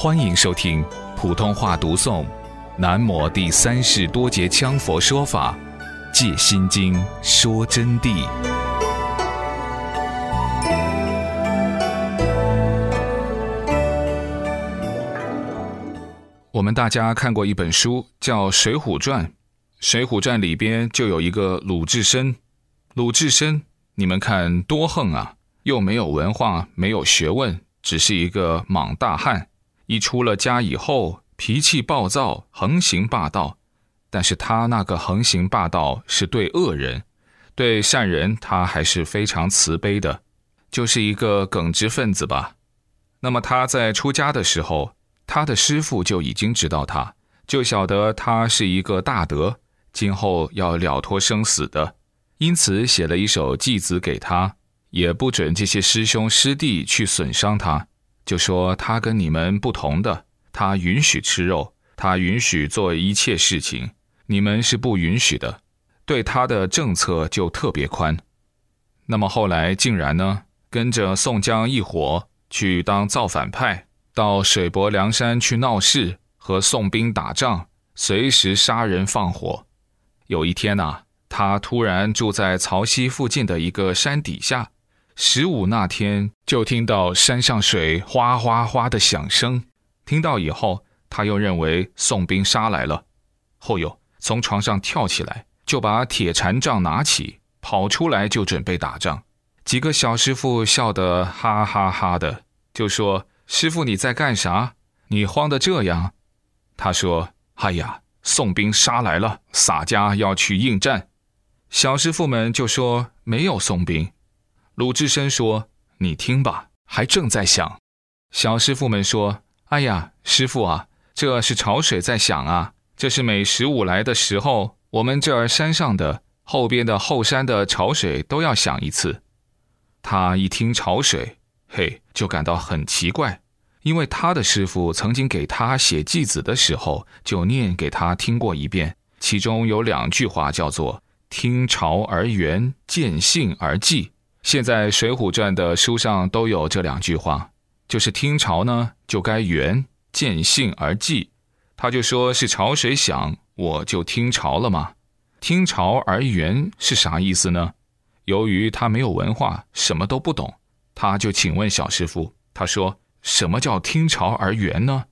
欢迎收听普通话读诵《南摩第三世多杰羌佛说法·戒心经》说真谛。我们大家看过一本书，叫《水浒传》。《水浒传》里边就有一个鲁智深。鲁智深，你们看多横啊！又没有文化，没有学问，只是一个莽大汉。一出了家以后，脾气暴躁，横行霸道。但是他那个横行霸道是对恶人，对善人他还是非常慈悲的，就是一个耿直分子吧。那么他在出家的时候。他的师傅就已经知道他，就晓得他是一个大德，今后要了脱生死的，因此写了一首偈子给他，也不准这些师兄师弟去损伤他，就说他跟你们不同的，他允许吃肉，他允许做一切事情，你们是不允许的，对他的政策就特别宽。那么后来竟然呢，跟着宋江一伙去当造反派。到水泊梁山去闹事，和宋兵打仗，随时杀人放火。有一天呐，他突然住在曹溪附近的一个山底下。十五那天，就听到山上水哗哗哗的响声。听到以后，他又认为宋兵杀来了，后又从床上跳起来，就把铁禅杖拿起，跑出来就准备打仗。几个小师傅笑得哈哈哈的，就说。师傅，你在干啥？你慌得这样？他说：“哎呀，宋兵杀来了，洒家要去应战。”小师傅们就说：“没有宋兵。”鲁智深说：“你听吧，还正在响。”小师傅们说：“哎呀，师傅啊，这是潮水在响啊！这是每十五来的时候，我们这儿山上的后边的后山的潮水都要响一次。”他一听潮水。嘿，就感到很奇怪，因为他的师傅曾经给他写偈子的时候，就念给他听过一遍，其中有两句话叫做“听潮而圆，见性而寂”。现在《水浒传》的书上都有这两句话，就是听潮呢就该圆，见性而寂。他就说是潮水响，我就听潮了嘛。听潮而圆是啥意思呢？由于他没有文化，什么都不懂。他就请问小师傅，他说：“什么叫听潮而圆呢？”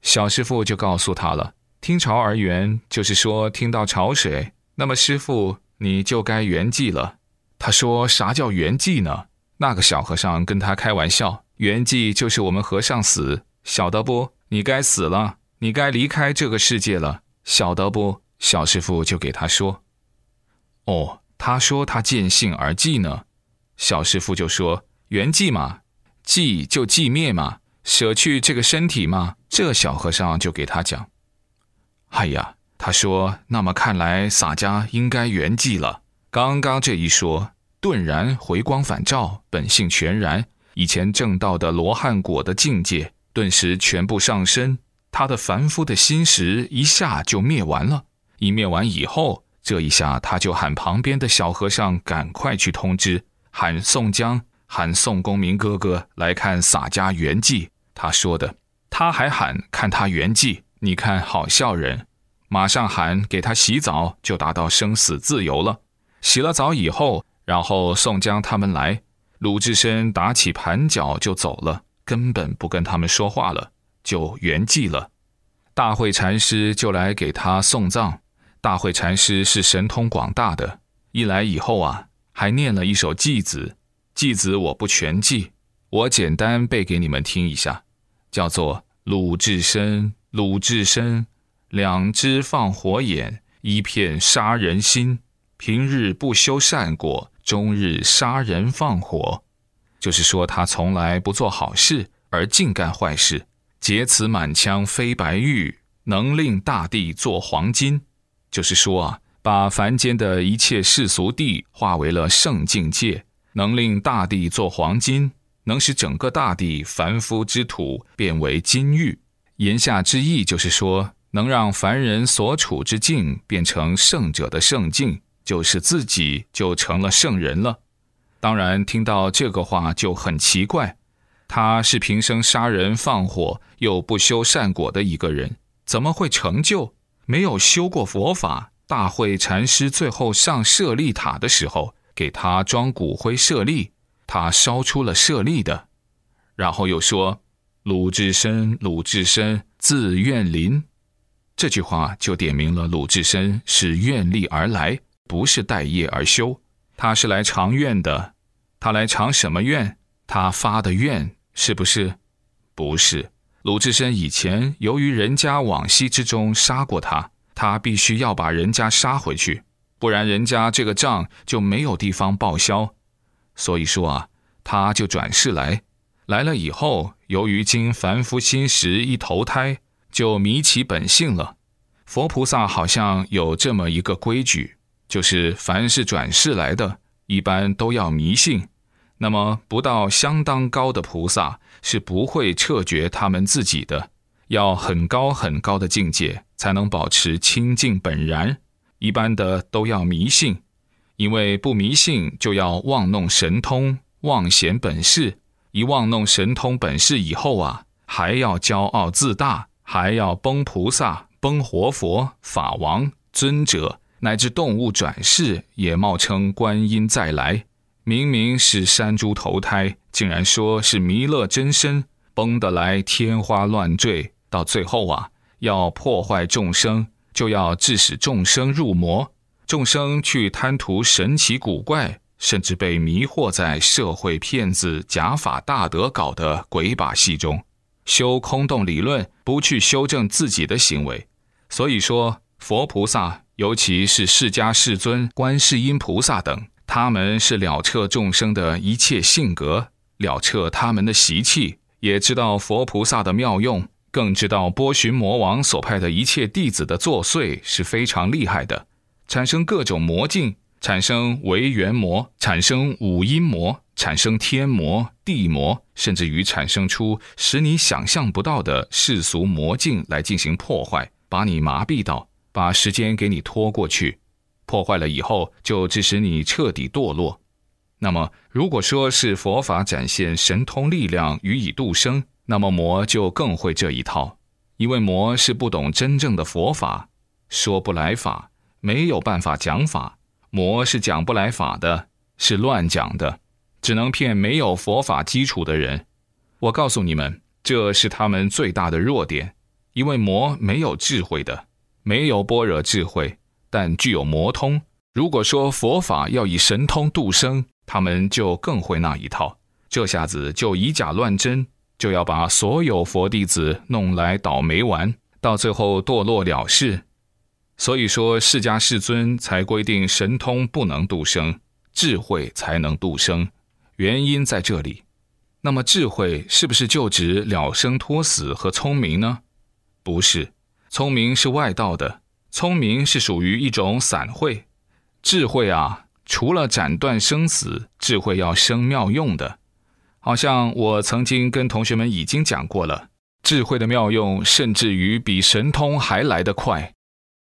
小师傅就告诉他了：“听潮而圆，就是说听到潮水，那么师傅你就该圆寂了。”他说：“啥叫圆寂呢？”那个小和尚跟他开玩笑：“圆寂就是我们和尚死，晓得不？你该死了，你该离开这个世界了，晓得不？”小师傅就给他说：“哦，他说他见性而寂呢。”小师傅就说。圆寂嘛，寂就寂灭嘛，舍去这个身体嘛。这小和尚就给他讲：“哎呀，他说，那么看来洒家应该圆寂了。刚刚这一说，顿然回光返照，本性全然，以前正道的罗汉果的境界，顿时全部上升，他的凡夫的心识一下就灭完了。一灭完以后，这一下他就喊旁边的小和尚赶快去通知，喊宋江。”喊宋公明哥哥来看洒家圆寂，他说的，他还喊看他圆寂，你看好笑人，马上喊给他洗澡，就达到生死自由了。洗了澡以后，然后宋江他们来，鲁智深打起盘脚就走了，根本不跟他们说话了，就圆寂了。大会禅师就来给他送葬，大会禅师是神通广大的，一来以后啊，还念了一首偈子。偈子我不全记，我简单背给你们听一下，叫做鲁智深，鲁智深，两只放火眼，一片杀人心。平日不修善果，终日杀人放火。就是说他从来不做好事，而尽干坏事。劫此满腔飞白玉，能令大地做黄金。就是说啊，把凡间的一切世俗地化为了圣境界。能令大地做黄金，能使整个大地凡夫之土变为金玉。言下之意就是说，能让凡人所处之境变成圣者的圣境，就是自己就成了圣人了。当然，听到这个话就很奇怪，他是平生杀人放火又不修善果的一个人，怎么会成就？没有修过佛法。大会禅师最后上舍利塔的时候，给他装骨灰舍利，他烧出了舍利的。然后又说：“鲁智深，鲁智深，自愿林。”这句话就点明了鲁智深是愿力而来，不是待业而修。他是来偿愿的。他来偿什么愿？他发的愿是不是？不是。鲁智深以前由于人家往昔之中杀过他。他必须要把人家杀回去，不然人家这个账就没有地方报销。所以说啊，他就转世来，来了以后，由于经凡夫心识一投胎就迷其本性了。佛菩萨好像有这么一个规矩，就是凡是转世来的，一般都要迷信。那么不到相当高的菩萨是不会彻觉他们自己的。要很高很高的境界才能保持清净本然，一般的都要迷信，因为不迷信就要妄弄神通、妄显本事。一妄弄神通本事以后啊，还要骄傲自大，还要崩菩萨、崩活佛、法王、尊者，乃至动物转世也冒称观音再来，明明是山猪投胎，竟然说是弥勒真身，崩得来天花乱坠。到最后啊，要破坏众生，就要致使众生入魔，众生去贪图神奇古怪，甚至被迷惑在社会骗子假法大德搞的鬼把戏中，修空洞理论，不去修正自己的行为。所以说，佛菩萨，尤其是释迦世尊、观世音菩萨等，他们是了彻众生的一切性格，了彻他们的习气，也知道佛菩萨的妙用。更知道波旬魔王所派的一切弟子的作祟是非常厉害的，产生各种魔境，产生为缘魔，产生五阴魔，产生天魔、地魔，甚至于产生出使你想象不到的世俗魔境来进行破坏，把你麻痹到，把时间给你拖过去，破坏了以后就致使你彻底堕落。那么，如果说是佛法展现神通力量予以度生。那么魔就更会这一套，因为魔是不懂真正的佛法，说不来法，没有办法讲法。魔是讲不来法的，是乱讲的，只能骗没有佛法基础的人。我告诉你们，这是他们最大的弱点，因为魔没有智慧的，没有般若智慧，但具有魔通。如果说佛法要以神通度生，他们就更会那一套，这下子就以假乱真。就要把所有佛弟子弄来倒霉丸，到最后堕落了事。所以说，释迦世尊才规定神通不能度生，智慧才能度生。原因在这里。那么，智慧是不是就指了生脱死和聪明呢？不是，聪明是外道的，聪明是属于一种散会。智慧啊，除了斩断生死，智慧要生妙用的。好像我曾经跟同学们已经讲过了，智慧的妙用甚至于比神通还来得快。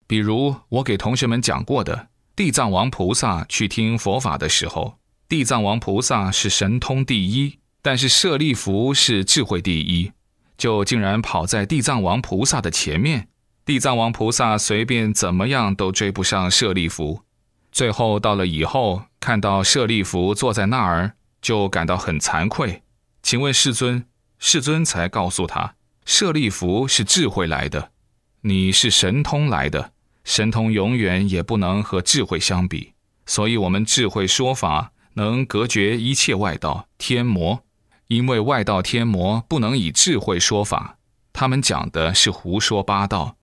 比如我给同学们讲过的，地藏王菩萨去听佛法的时候，地藏王菩萨是神通第一，但是舍利弗是智慧第一，就竟然跑在地藏王菩萨的前面。地藏王菩萨随便怎么样都追不上舍利弗，最后到了以后，看到舍利弗坐在那儿。就感到很惭愧，请问世尊，世尊才告诉他，舍利弗是智慧来的，你是神通来的，神通永远也不能和智慧相比，所以我们智慧说法能隔绝一切外道天魔，因为外道天魔不能以智慧说法，他们讲的是胡说八道，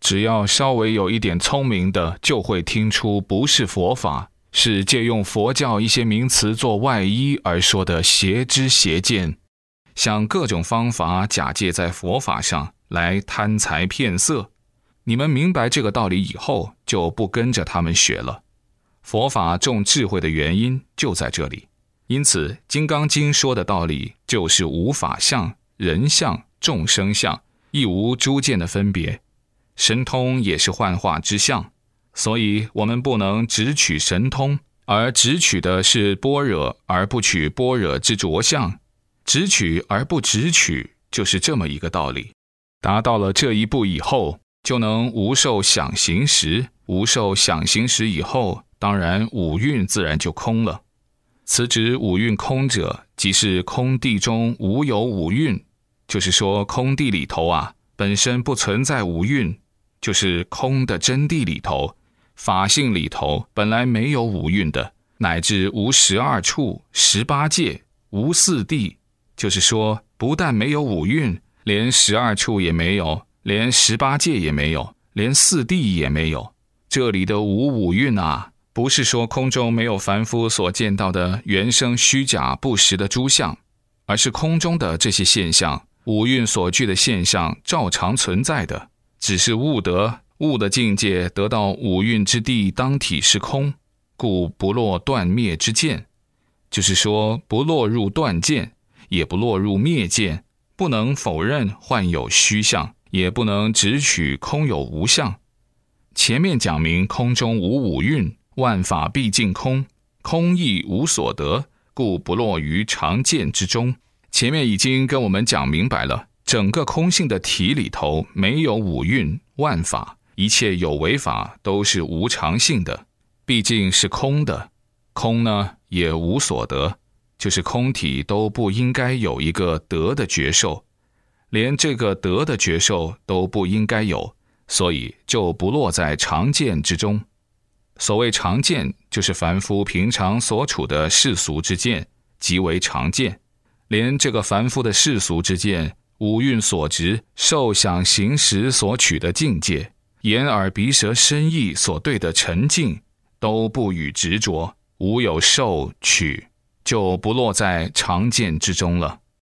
只要稍微有一点聪明的，就会听出不是佛法。是借用佛教一些名词做外衣而说的邪知邪见，想各种方法假借在佛法上来贪财骗色。你们明白这个道理以后，就不跟着他们学了。佛法重智慧的原因就在这里。因此，《金刚经》说的道理就是无法相、人相、众生相，亦无诸见的分别。神通也是幻化之相。所以，我们不能只取神通，而只取的是般若，而不取般若之着相。直取而不直取，就是这么一个道理。达到了这一步以后，就能无受想行识，无受想行识以后，当然五蕴自然就空了。此指五蕴空者，即是空地中无有五蕴，就是说空地里头啊，本身不存在五蕴，就是空的真谛里头，法性里头本来没有五蕴的，乃至无十二处、十八界、无四谛。就是说，不但没有五蕴，连十二处也没有，连十八界也没有，连四谛也没有。这里的无五蕴啊，不是说空中没有凡夫所见到的原生虚假不实的诸相，而是空中的这些现象，五蕴所具的现象照常存在的，只是悟得悟的境界得到五蕴之地当体是空，故不落断灭之见。就是说，不落入断见。也不落入灭见，不能否认幻有虚相，也不能直取空有无相。前面讲明空中无五蕴，万法毕竟空，空亦无所得，故不落于常见之中。前面已经跟我们讲明白了，整个空性的体里头没有五蕴、万法，一切有为法都是无常性的，毕竟是空的，空呢也无所得。就是空体都不应该有一个德的觉受，连这个德的觉受都不应该有，所以就不落在常见之中。所谓常见，就是凡夫平常所处的世俗之见，即为常见。连这个凡夫的世俗之见，五蕴所执、受想行识所取的境界，眼耳鼻舌身意所对的沉静，都不与执着，无有受取。就不落在常见之中了。